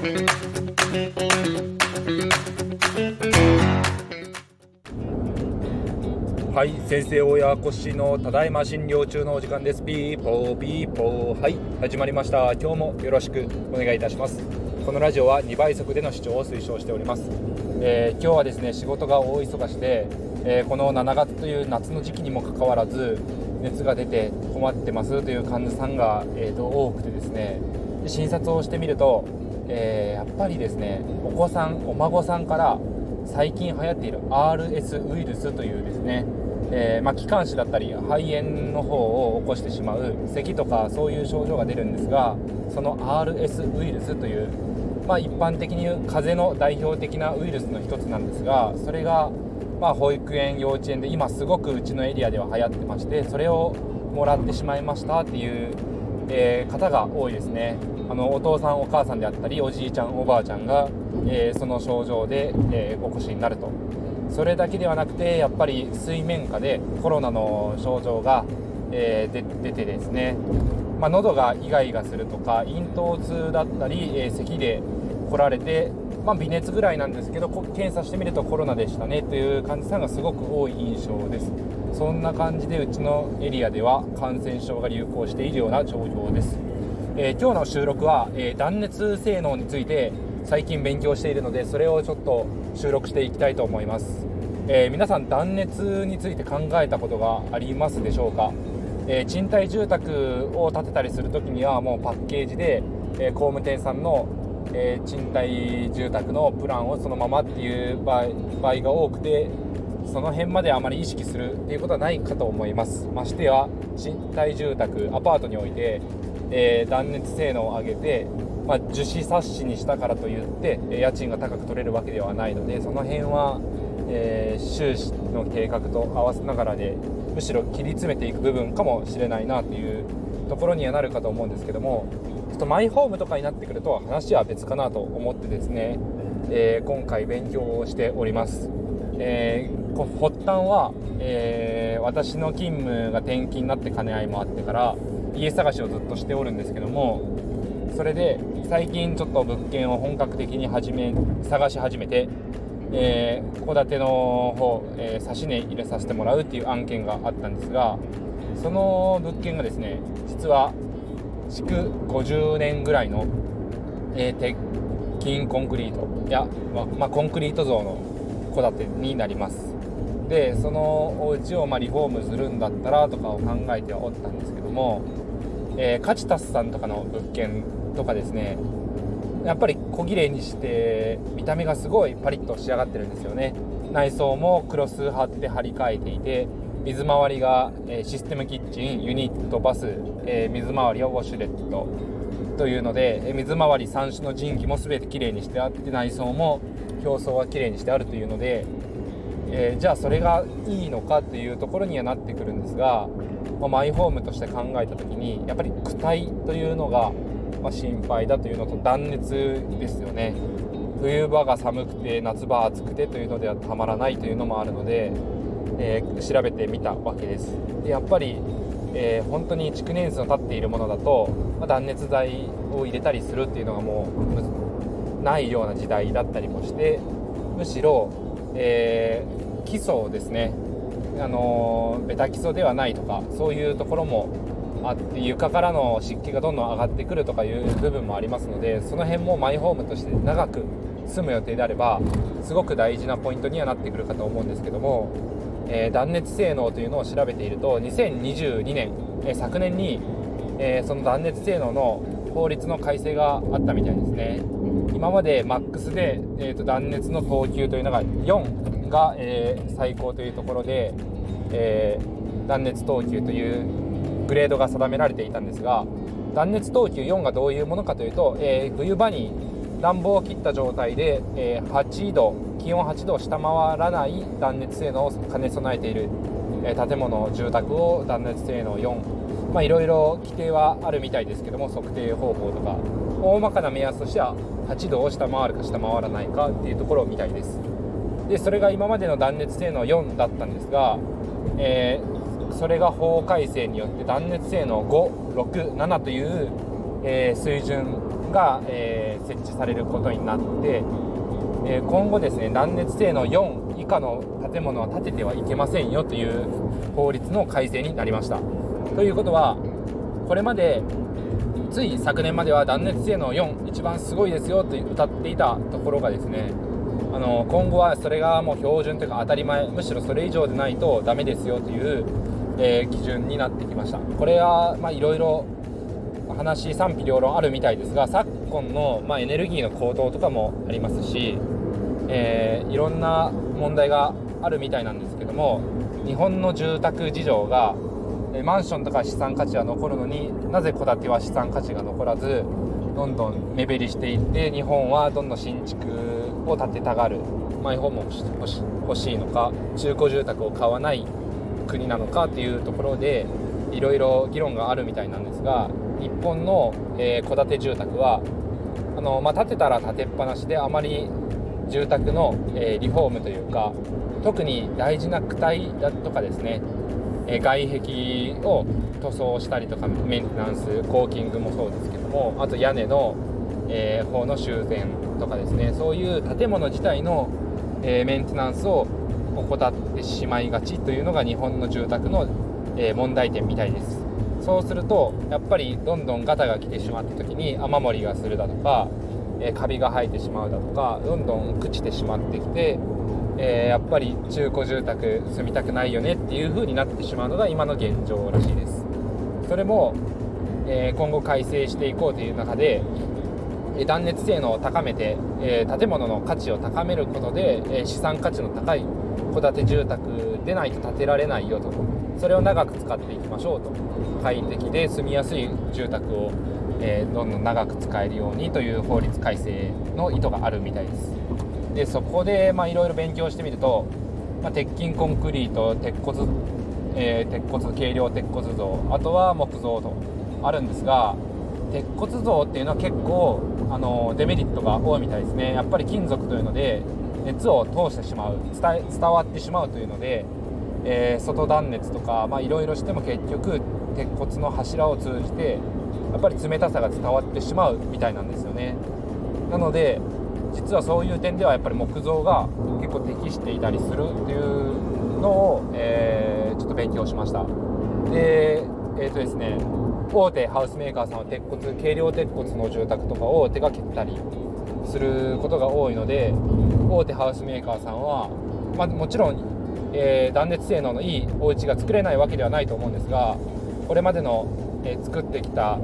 はい先生親子しのただいま診療中のお時間です。ピーポーピーポー。はい始まりました。今日もよろしくお願いいたします。このラジオは2倍速での視聴を推奨しております、えー、今日はですね仕事が大忙しで、えー、この7月という夏の時期にもかかわらず熱が出て困ってますという患者さんが、えーと、多くてですね。診察をしてみると、えやっぱりですねお子さんお孫さんから最近流行っている RS ウイルスというですねえー、まあ、気管支だったり肺炎の方を起こしてしまう咳とかそういう症状が出るんですがその RS ウイルスという、まあ、一般的に言う風邪の代表的なウイルスの一つなんですがそれが、まあ、保育園幼稚園で今すごくうちのエリアでは流行ってましてそれをもらってしまいましたっていう、えー、方が多いですね。あのお父さんお母さんであったりおじいちゃんおばあちゃんが、えー、その症状で、えお越しになると。それだけではなくてやっぱり水面下でコロナの症状が、えー、出てですね、まあ、喉がイガイガするとか咽頭痛だったり、えー、咳で来られて、まあ、微熱ぐらいなんですけど検査してみるとコロナでしたねという患者さんがすごく多い印象です。そんな感じでうちのエリアでは感染症が流行しているような状況です、えー、今日の収録は、え断熱性能について最近勉強しているのでそれをちょっと収録していきたいと思います、えー、皆さん断熱について考えたことがありますでしょうか、えー、賃貸住宅を建てたりする時にはもうパッケージで、え、工務店さんの、え賃貸住宅のプランをそのままっていう場合場合が多くてその辺まであまり意識するっていうことはないかと思います。ましてや賃貸住宅アパートにおいて、え断熱性能を上げてまあ、樹脂サッシにしたからといって家賃が高く取れるわけではないのでその辺は、えー、収支の計画と合わせながらでむしろ切り詰めていく部分かもしれないなというところにはなるかと思うんですけどもちょっとマイホームとかになってくると話は別かなと思ってですね、えー、今回勉強をしております。えー、発端は、えー、私の勤務が転勤になって兼ね合いもあってから家探しをずっとしておるんですけどもそれで最近ちょっと物件を本格的に始め探し始めて戸、えー、建ての方、えー、指値入れさせてもらうっていう案件があったんですがその物件がですね実は築50年ぐらいの、えー、鉄筋コンクリート。や、ままあ、コンクリート像の戸建てになります。でそのお家をまリフォームするんだったらとかを考えてはおったんですけども、えー、カチタスさんとかの物件とかですねやっぱり小綺麗にして見た目がすごいパリッと仕上がってるんですよね。内装もクロス貼って張り替えていて水回りが、えシステムキッチンユニットバス、えー、水回りはウォシュレットというので、え水回り3種の人気も全て綺麗にしてあって内装も表層は綺麗にしてあるというので、えー、じゃあそれがいいのかっていうところにはなってくるんですが、まあ、マイホームとして考えた時にやっぱり躯体というのがま、心配だというのと断熱ですよね。冬場が寒くて夏場暑くてというのではたまらないというのもあるので、えー、調べてみたわけです。でやっぱり、えー、本当に築年数の経っているものだと、まあ、断熱材を入れたりするっていうのがもうないような時代だったりもしてむしろ、えー、基礎ですねあのベタ基礎ではないとかそういうところもあって床からの湿気がどんどん上がってくるとかいう部分もありますのでその辺もマイホームとして長く住む予定であればすごく大事なポイントにはなってくるかと思うんですけども、え、断熱性能というのを調べていると2022年、え、昨年に、え、その断熱性能の法律の改正があったみたいですね。今までマックスで、えーと、断熱の等級というのが4が、え最高というところで、え断熱等級というグレードが定められていたんですが断熱等級4がどういうものかというと、え、冬場に暖房を切った状態で、え、8度気温8度を下回らない断熱性能を兼ね備えている、え、建物住宅を断熱性能4まあいろいろ規定はあるみたいですけども測定方法とか大まかな目安としては8度を下回るか下回らないかっていうところみたいです。でそれが今までの断熱性能4だったんですが、えーそれが法改正によって断熱性能567という、えー、水準が、えー、設置されることになって、え、今後ですね断熱性能4以下の建物は建ててはいけませんよという法律の改正になりました。ということはこれまでつい昨年までは断熱性能4一番すごいですよと歌っていたところがですねあの今後はそれがもう標準というか当たり前むしろそれ以上でないとダメですよという、えー、基準になってきました。これはいろいろ話賛否両論あるみたいですが昨今の、まあ、エネルギーの高騰とかもありますし、えー、いろんな問題があるみたいなんですけども日本の住宅事情がマンションとか資産価値は残るのになぜ戸建ては資産価値が残らずどんどん目減りしていって日本はどんどん新築を建てたがるマイホームを欲しいのか中古住宅を買わない国なのかっていうところでいろいろ議論があるみたいなんですが日本の戸、えー、建て住宅はあの、まあ、建てたら建てっぱなしであまり住宅の、え、リフォームというか特に大事な区体だとかですねえ外壁を塗装したりとかメンテナンスコーキングもそうですけどもあと屋根の、えー、方の修繕とかですねそういう建物自体の、え、メンテナンスを怠ってしまいがちというのが日本の住宅の、え、問題点みたいです。そうするとやっぱりどんどんガタが来てしまった時に雨漏りがするだとか、えカビが生えてしまうだとかどんどん朽ちてしまってきてえー、やっぱり中古住宅住みたくないよねっていう風になってしまうのが今の現状らしいです。それも、えー、今後改正していこうという中で断熱性能を高めて、えー、建物の価値を高めることで、え資産価値の高い戸建て住宅でないと建てられないよと。それを長く使っていきましょうと。快適で住みやすい住宅を、えどんどん長く使えるようにという法律改正の意図があるみたいです。でそこでいろいろ勉強してみると、まあ、鉄筋コンクリート鉄骨、えー、鉄骨軽量鉄骨造あとは木造とあるんですが鉄骨造っていうのは結構あのデメリットが多いみたいですね。やっぱり金属というので熱を通してしまう伝伝わってしまうというので、えー、外断熱とかいろいろしても結局鉄骨の柱を通じてやっぱり冷たさが伝わってしまうみたいなんですよね。なので実はそういう点ではやっぱり木造が結構適していたりするっていうのを、えー、ちょっと勉強しました。でえっ、ー、とですね大手ハウスメーカーさんは鉄骨軽量鉄骨の住宅とかを手掛けたりすることが多いので大手ハウスメーカーさんは、まあ、もちろん、えー、断熱性能のいいお家が作れないわけではないと思うんですがこれまでの、え、作ってきた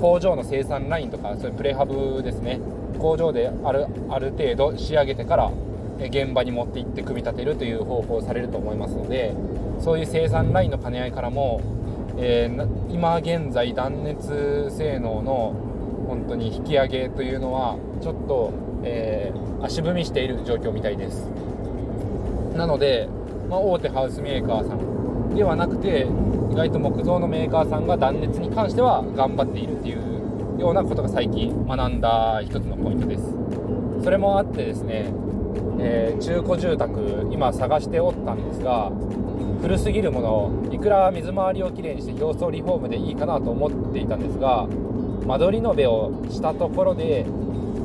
工場の生産ラインとかそういうプレハブですね。工場であるある程度仕上げてから現場に持って行って組み立てるという方法をされると思いますのでそういう生産ラインの兼ね合いからも、えー、今現在断熱性能の本当に引き上げというのはちょっと、えー、足踏みしている状況みたいです。なので、まあ、大手ハウスメーカーさんではなくて意外と木造のメーカーさんが断熱に関しては頑張っているっていうようなことが最近学んだ一つのポイントです。それもあってですね、えー、中古住宅今探しておったんですが古すぎるものいくら水回りをきれいにして表層リフォームでいいかなと思っていたんですが間取り延べをしたところで、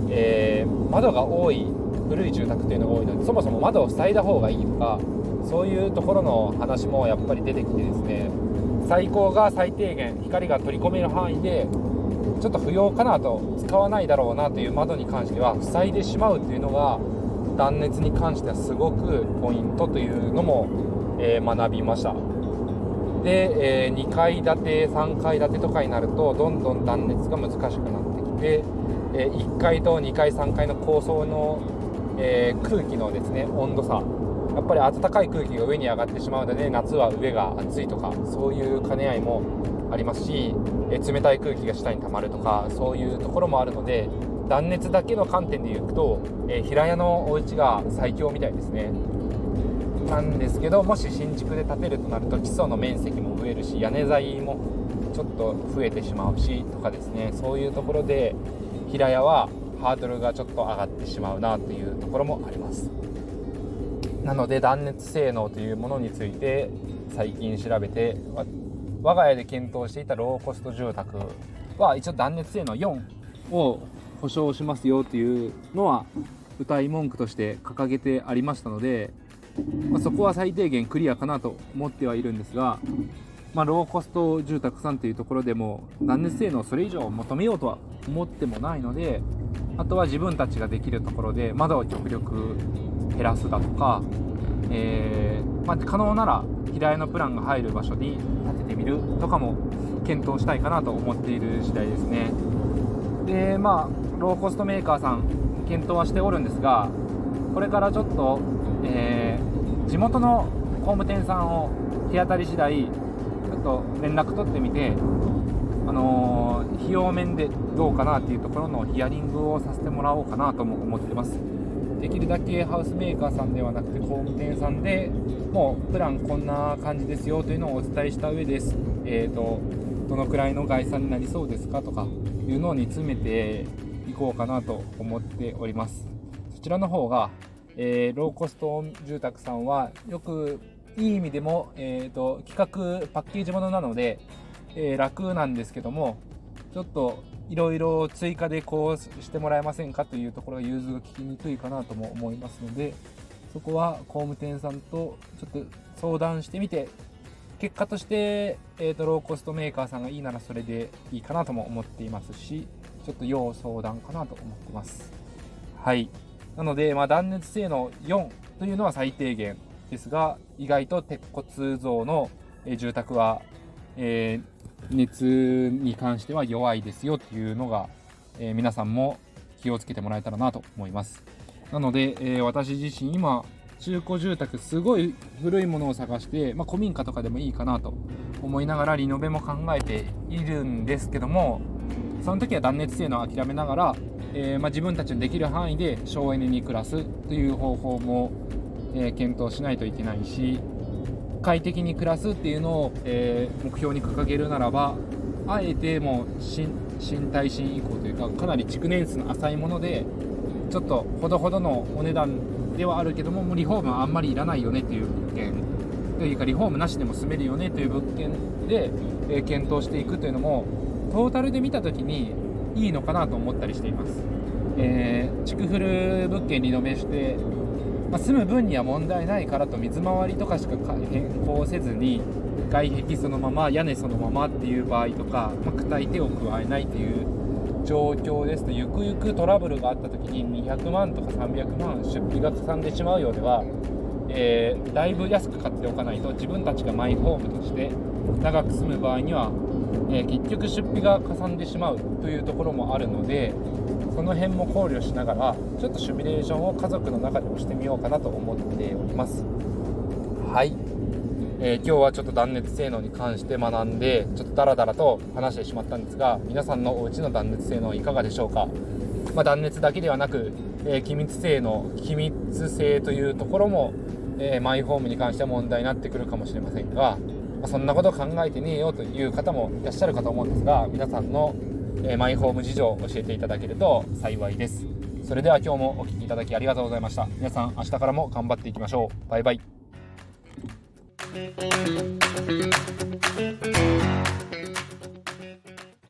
えー、窓が多い古い住宅というのが多いのでそもそも窓を塞いだ方がいいとかそういうところの話もやっぱり出てきてですね最高が最低限光が取り込める範囲でちょっと不要かなと使わないだろうなという窓に関しては塞いでしまうというのが断熱に関してはすごくポイントというのも、えー、学びました。で、えー、2階建て3階建てとかになるとどんどん断熱が難しくなってきて、えー、1階と2階3階の高層の、え空気のですね温度差やっぱり暖かい空気が上に上がってしまうので夏は上が暑いとかそういう兼ね合いもありますし、え冷たい空気が下に溜まるとかそういうところもあるので断熱だけの観点でいくと、え平屋のお家が最強みたいですね。なんですけどもし新築で建てるとなると基礎の面積も増えるし屋根材もちょっと増えてしまうしとかですね。そういうところで平屋はハードルがちょっと上がってしまうなというところもあります。なので断熱性能というものについて最近調べて我が家で検討していたローコスト住宅は一応断熱性能4を保証しますよっていうのは歌い文句として掲げてありましたので、まあ、そこは最低限クリアかなと思ってはいるんですが、まあ、ローコスト住宅さんというところでも断熱性能それ以上求めようとは思ってもないのであとは自分たちができるところで窓を極力減らすだとか、えー、まあ、可能なら平屋のプランが入る場所に建ててみるとかも検討したいかなと思っている次第ですね。でまあローコストメーカーさん検討はしておるんですがこれからちょっと、えー、地元の工務店さんを手当たり次第ちょっと連絡取ってみてあのー、費用面でどうかなっていうところのヒアリングをさせてもらおうかなとも思ってます。できるだけハウスメーカーさんではなくて工務店さんでもうプランこんな感じですよというのをお伝えした上です、えーと、どのくらいの概算になりそうですかとかいうのを煮詰めていこうかなと思っております。そちらの方が、えー、ローコスト住宅さんはよくいい意味でも、えーと企画パッケージものなのでえー、楽なんですけどもちょっといろいろ追加でこうしてもらえませんかというところが融通が利きにくいかなとも思いますのでそこは工務店さんとちょっと相談してみて結果として、えーと、ローコストメーカーさんがいいならそれでいいかなとも思っていますしちょっと要相談かなと思ってます。はい。なので、まあ、断熱性能4というのは最低限ですが意外と鉄骨造の住宅は、えー熱に関しては弱いですよっていうのが、えー、皆さんも気をつけてもらえたらなと思います。なので、えー、私自身今中古住宅すごい古いものを探して、まあ、古民家とかでもいいかなと思いながらリノベも考えているんですけどもその時は断熱性能を諦めながら、えー、まあ、自分たちのできる範囲で省エネに暮らすという方法も、え検討しないといけないし快適に暮らすっていうのを、えー、目標に掲げるならばあえてもう新耐震以降というかかなり築年数の浅いものでちょっとほどほどのお値段ではあるけどももうリフォームはあんまりいらないよねという物件というかリフォームなしでも住めるよねという物件で、えー、検討していくというのもトータルで見た時にいいのかなと思ったりしています。えー、築古物件リノベしてまあ、住む分には問題ないからと水回りとかしか変更せずに外壁そのまま屋根そのままっていう場合とか、まあ、硬い手を加えないっていう状況ですとゆくゆくトラブルがあった時に200万とか300万出費がかさんでしまうようでは、えー、だいぶ安く買っておかないと自分たちがマイホームとして長く住む場合には、えー、結局出費がかさんでしまうというところもあるのでその辺も考慮しながらちょっとシミュレーションを家族の中でもしてみようかなと思っております。はい、えー、今日はちょっと断熱性能に関して学んでちょっとダラダラと話してしまったんですが皆さんのお家の断熱性能いかがでしょうか、まあ、断熱だけではなく、えー、気密性能気密性というところも、えー、マイホームに関しては問題になってくるかもしれませんが、まあ、そんなこと考えてねえよという方もいらっしゃるかと思うんですが皆さんのえー、マイホーム事情を教えていただけると幸いです。それでは今日もお聴きいただきありがとうございました。皆さん明日からも頑張っていきましょう。バイバイ。